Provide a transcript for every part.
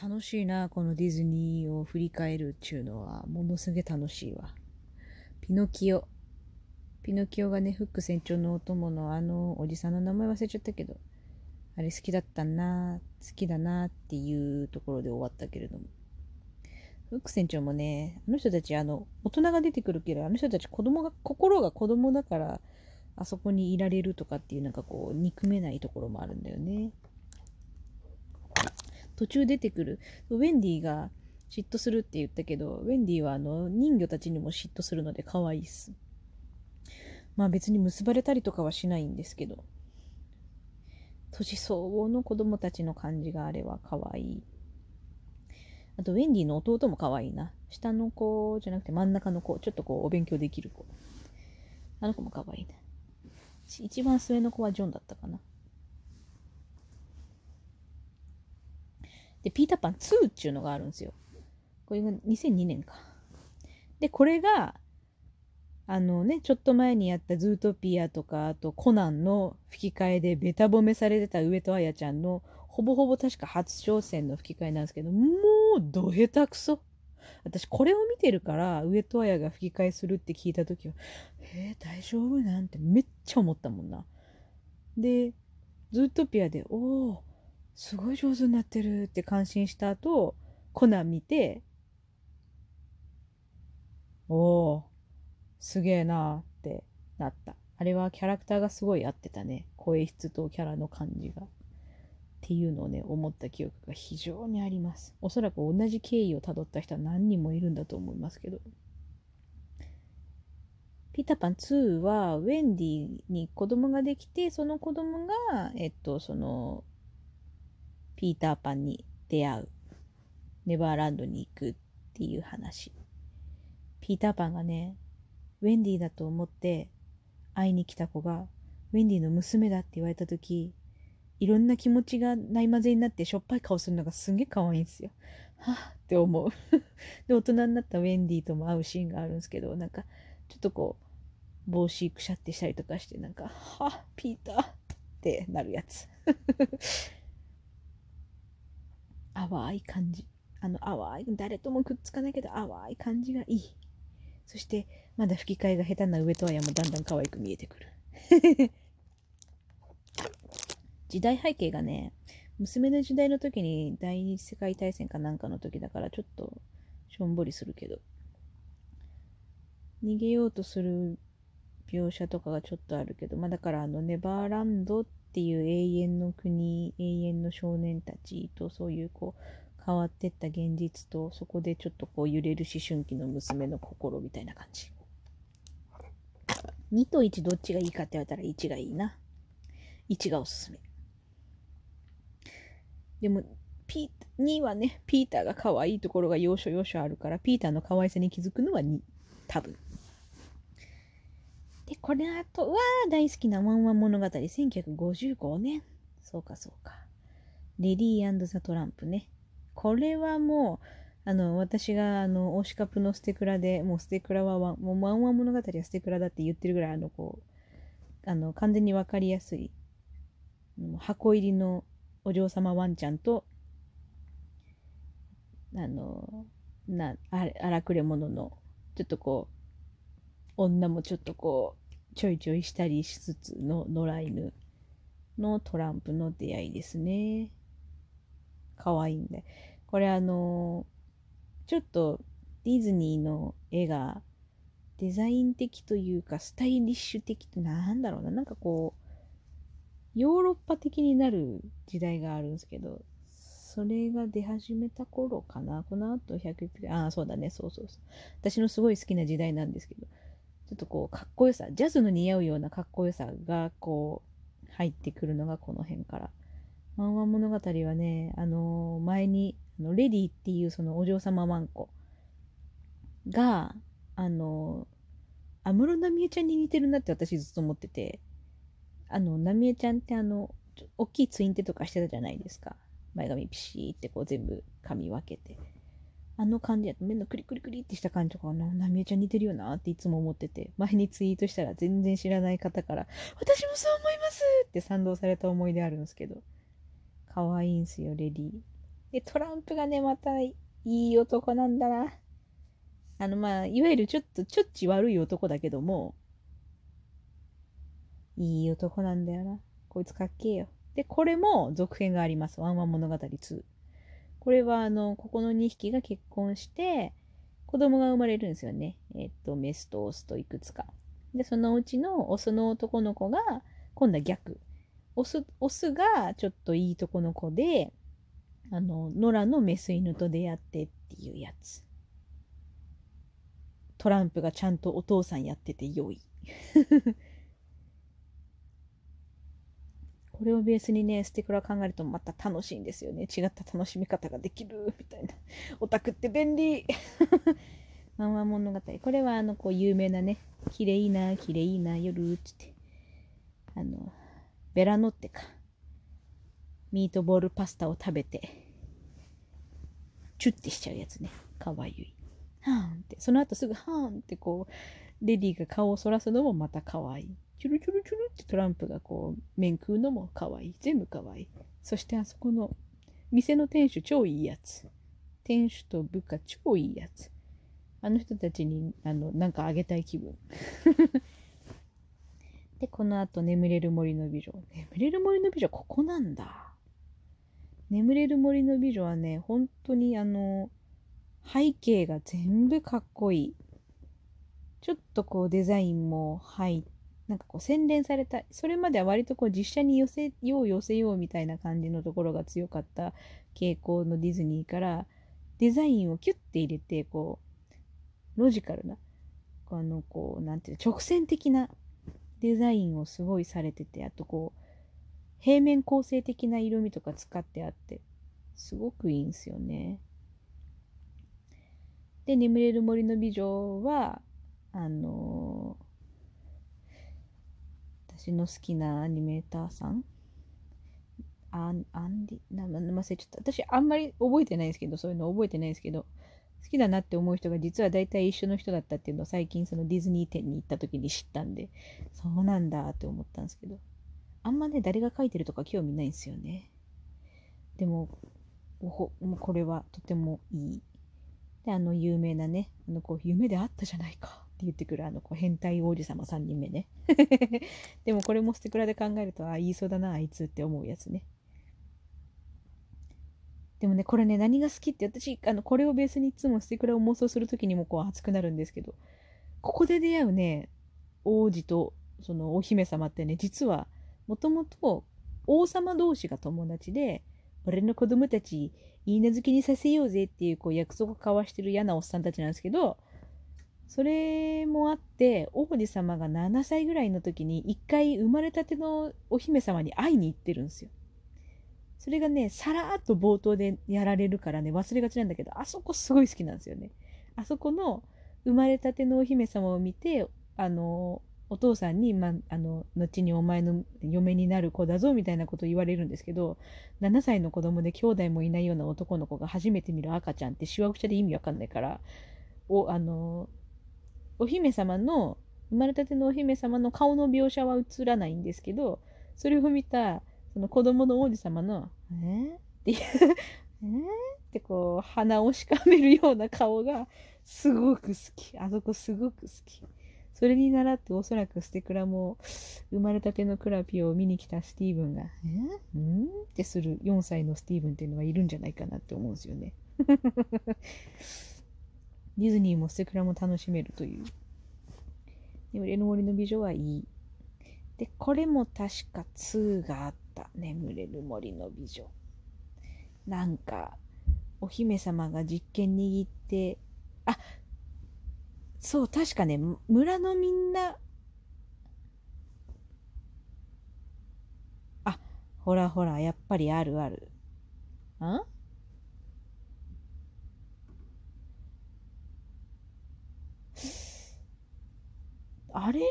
楽しいな、このディズニーを振り返るっちゅうのは、ものすげえ楽しいわ。ピノキオ。ピノキオがね、フック船長のお供のあのおじさんの名前忘れちゃったけど、あれ好きだったな、好きだなっていうところで終わったけれども。フック船長もね、あの人たち、あの、大人が出てくるけど、あの人たち子供が、心が子供だから、あそこにいられるとかっていうなんかこう、憎めないところもあるんだよね。途中出てくる、ウェンディが嫉妬するって言ったけど、ウェンディはあの、人魚たちにも嫉妬するので可愛いっす。まあ別に結ばれたりとかはしないんですけど、年相応の子供たちの感じがあれは可愛い。あと、ウェンディの弟も可愛いな。下の子じゃなくて真ん中の子、ちょっとこう、お勉強できる子。あの子も可愛いな。一番末の子はジョンだったかな。で、ピーターパン2っていうのがあるんですよ。これが2002年か。で、これが、あのね、ちょっと前にやったズートピアとか、あとコナンの吹き替えでベタ褒めされてた上戸彩ちゃんのほぼほぼ確か初挑戦の吹き替えなんですけど、もうど下手くそ。私これを見てるから上戸彩が吹き替えするって聞いた時は、えー、大丈夫なんてめっちゃ思ったもんな。で、ズートピアで、おおすごい上手になってるって感心した後、コナン見て、おおすげえなってなった。あれはキャラクターがすごい合ってたね。声質とキャラの感じが。っていうのをね、思った記憶が非常にあります。おそらく同じ経緯をたどった人は何人もいるんだと思いますけど。ピーターパン2は、ウェンディに子供ができて、その子供が、えっと、その、ピーターパンに出会う。ネバーランドに行くっていう話。ピーターパンがね、ウェンディだと思って会いに来た子が、ウェンディの娘だって言われた時、いろんな気持ちがない混ぜになってしょっぱい顔するのがすんげえ可愛いんですよ。はぁって思う。で、大人になったウェンディとも会うシーンがあるんですけど、なんか、ちょっとこう、帽子くしゃってしたりとかして、なんか、はぁ、ピーターってなるやつ。淡い感じ。あの淡い、誰ともくっつかないけど淡い感じがいい。そして、まだ吹き替えが下手な上戸彩もだんだん可愛く見えてくる。時代背景がね、娘の時代の時に第二次世界大戦かなんかの時だからちょっとしょんぼりするけど、逃げようとする描写とかがちょっとあるけど、まあだからあのネバーランドってていう永遠の国、永遠の少年たちとそういうこう変わってった現実とそこでちょっとこう揺れる思春期の娘の心みたいな感じ。2と1どっちがいいかって言われたら1がいいな。1がおすすめ。でもピー2はねピーターが可愛いところが要所要所あるからピーターの可愛さに気づくのは2多分。でこれあとは大好きなワンワン物語1955年。そうかそうか。 Lady and the Tramp ね。これはもう、あの、私が、あの、推しカプのステクラで、もうステクラはワン、もうワンワン物語はステクラだって言ってるぐらい、あの、こう、あの、完全にわかりやすい、箱入りのお嬢様ワンちゃんと、あの、な、荒くれ者の、ちょっとこう、女もちょっとこう、ちょいちょいしたりしつつの野良犬のトランプの出会いですね。可愛いんで。これあのちょっとディズニーの絵がデザイン的というかスタイリッシュ的ってなんだろうな。なんかこう、ヨーロッパ的になる時代があるんですけど、それが出始めた頃かな。この後100ああ、そうだね。そうそうそう。私のすごい好きな時代なんですけど、ちょっとこう、かっこよさ、ジャズの似合うようなかっこよさがこう、入ってくるのがこの辺からワンワン物語はね、あのー、前に、あのレディっていうそのお嬢様ワンコが、あの、安室奈美恵ちゃんに似てるなって私ずっと思ってて、あの、奈美恵ちゃんってあの、大きいツインテとかしてたじゃないですか。前髪ピシーってこう全部髪分けて。あの感じやと目のクリクリクリってした感じとか、奈美恵ちゃん似てるよなっていつも思ってて、前にツイートしたら全然知らない方から、私もそう思いますって賛同された思い出あるんですけど。可愛いんすよ、レディー。で、トランプがね、またいい男なんだな。あの、まあ、いわゆるちょっと、ちょっち悪い男だけども、いい男なんだよな。こいつかっけえよ。で、これも続編があります。ワンワン物語2。これは、あの、ここの2匹が結婚して、子供が生まれるんですよね。えっと、メスとオスといくつか。で、そのうちのオスの男の子が、今度は逆。オス、オスがちょっといいとこの子で、あの、野良のメス犬と出会ってっていうやつ。トランプがちゃんとお父さんやってて良い。これをベースにね、ステクラ考えるとまた楽しいんですよね。違った楽しみ方ができる みたいな。オタクって便利マンワ物語。これはあの、こう、有名なね、綺麗な、綺麗な夜、つって。あの、ベラノってか。ミートボールパスタを食べて、チュッてしちゃうやつね。かわゆい。はーんって。その後すぐはーんってこう、レディーが顔をそらすのもまたかわいい。チュルチュルチュルってトランプがこう、面食うのも可愛い。全部可愛い。そしてあそこの、店の店主超いいやつ。店主と部下超いいやつ。あの人たちに、あの、なんかあげたい気分。で、この後、眠れる森の美女。眠れる森の美女、ここなんだ。眠れる森の美女はね、本当にあの、背景が全部かっこいい。ちょっとこうデザインも入って、なんかこう洗練されたそれまでは割とこう実写に寄せよう寄せようみたいな感じのところが強かった傾向のディズニーからデザインをキュッて入れてこうロジカルなあのこうなんていう直線的なデザインをすごいされててあとこう平面構成的な色味とか使ってあってすごくいいんすよね。で「眠れる森の美女は」あのー私の好きなアニメーターさん？アンアンディ、な、忘れちゃった。私あんまり覚えてないですけど、そういうの覚えてないですけど、好きだなって思う人が実は大体一緒の人だったっていうのを最近そのディズニー店に行った時に知ったんで、そうなんだって思ったんですけど、あんまね、誰が書いてるとか興味ないんですよね。でも、もうこれはとてもいい。で、あの有名なね、あのこう夢であったじゃないか。って言ってくるあのこう変態王子様3人目ね。でもこれもステクラで考えるとあ言いそうだなあいつって思うやつね。でもねこれね何が好きって私あのこれをベースにいつもステクラを妄想する時にもこう熱くなるんですけどここで出会うね王子とそのお姫様ってね実はもともと王様同士が友達で俺の子供たちいい名付けにさせようぜっていうこう約束を交わしてる嫌なおっさんたちなんですけどそれもあって王子様が7歳ぐらいの時に一回生まれたてのお姫様に会いに行ってるんですよ。それがねさらっと冒頭でやられるからね忘れがちなんだけどあそこすごい好きなんですよね。あそこの生まれたてのお姫様を見てあのお父さんに、まあ、の後にお前の嫁になる子だぞみたいなことを言われるんですけど7歳の子供で兄弟もいないような男の子が初めて見る赤ちゃんってしわくちゃで意味わかんないからおあのお姫様の生まれたてのお姫様の顔の描写は映らないんですけどそれを見たその子供の王子様の「えー?」っていう「え?」ってこう鼻をしかめるような顔がすごく好きあそこすごく好きそれに倣っておそらくステクラも生まれたてのクラピを見に来たスティーブンが「えー、ん?」ってする4歳のスティーブンっていうのはいるんじゃないかなって思うんですよね。ディズニーもステクラも楽しめるという。眠れる森の美女はいい。で、これも確か2があった。眠れる森の美女。なんか、お姫様が実験握って、あ、そう、確かね、村のみんな、あ、ほらほら、やっぱりあるある。んあれ？れ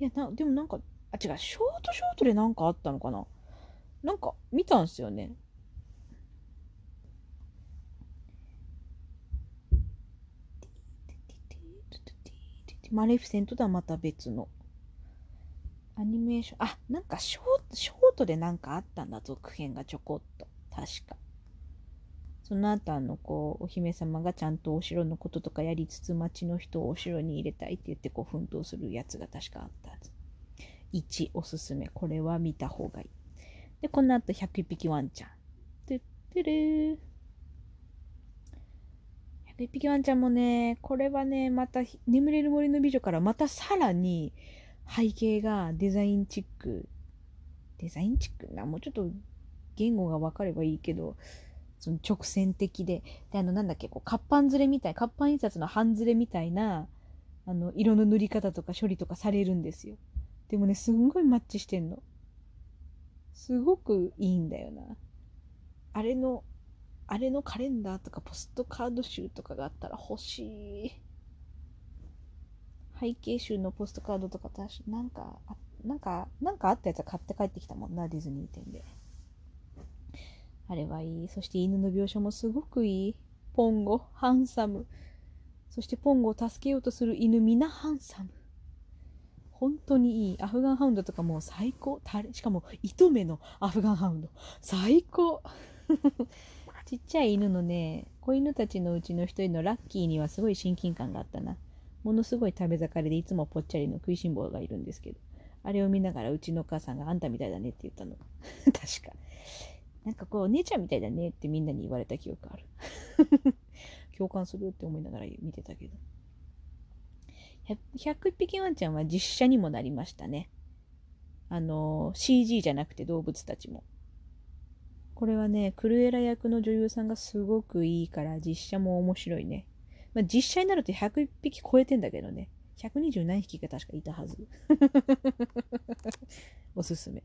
いやな、でもなんか、あ、違う、ショートショートでなんかあったのかな？なんか見たんすよね。マレフィセントとはまた別の。アニメーション、あ、なんかショート、ショートでなんかあったんだ、続編がちょこっと。確か。その後あのこうお姫様がちゃんとお城のこととかやりつつ町の人をお城に入れたいって言ってこう奮闘するやつが確かあったはず。1おすすめ。これは見た方がいい。でこの後101匹ワンちゃん。トゥットゥルー101匹ワンちゃんもねこれはねまた眠れる森の美女からまたさらに背景がデザインチック。デザインチックな？もうちょっと言語が分かればいいけどその直線的で、で、あの、なんだっけ、こう、活版ずれみたい、活版印刷の半ずれみたいな、あの、色の塗り方とか処理とかされるんですよ。でもね、すんごいマッチしてんの。すごくいいんだよな。あれの、あれのカレンダーとかポストカード集とかがあったら欲しい。背景集のポストカードとか、なんか、なんか、なんかあったやつは買って帰ってきたもんな、ディズニー店で。あれはいい。そして犬の描写もすごくいい。ポンゴ、ハンサム。そしてポンゴを助けようとする犬、皆ハンサム。本当にいい。アフガンハウンドとかもう最高。しかも糸目のアフガンハウンド。最高。ちっちゃい犬のね、子犬たちのうちの一人のラッキーにはすごい親近感があったな。ものすごい食べ盛りでいつもぽっちゃりの食いしん坊がいるんですけど。あれを見ながらうちのお母さんがあんたみたいだねって言ったの。確か。なんかこう、姉ちゃんみたいだねってみんなに言われた記憶ある。共感するって思いながら見てたけど。101匹ワンちゃんは実写にもなりましたね。あの、CG じゃなくて動物たちも。これはね、クルエラ役の女優さんがすごくいいから実写も面白いね。まあ、実写になると101匹超えてんだけどね。120何匹か確かいたはず。おすすめ。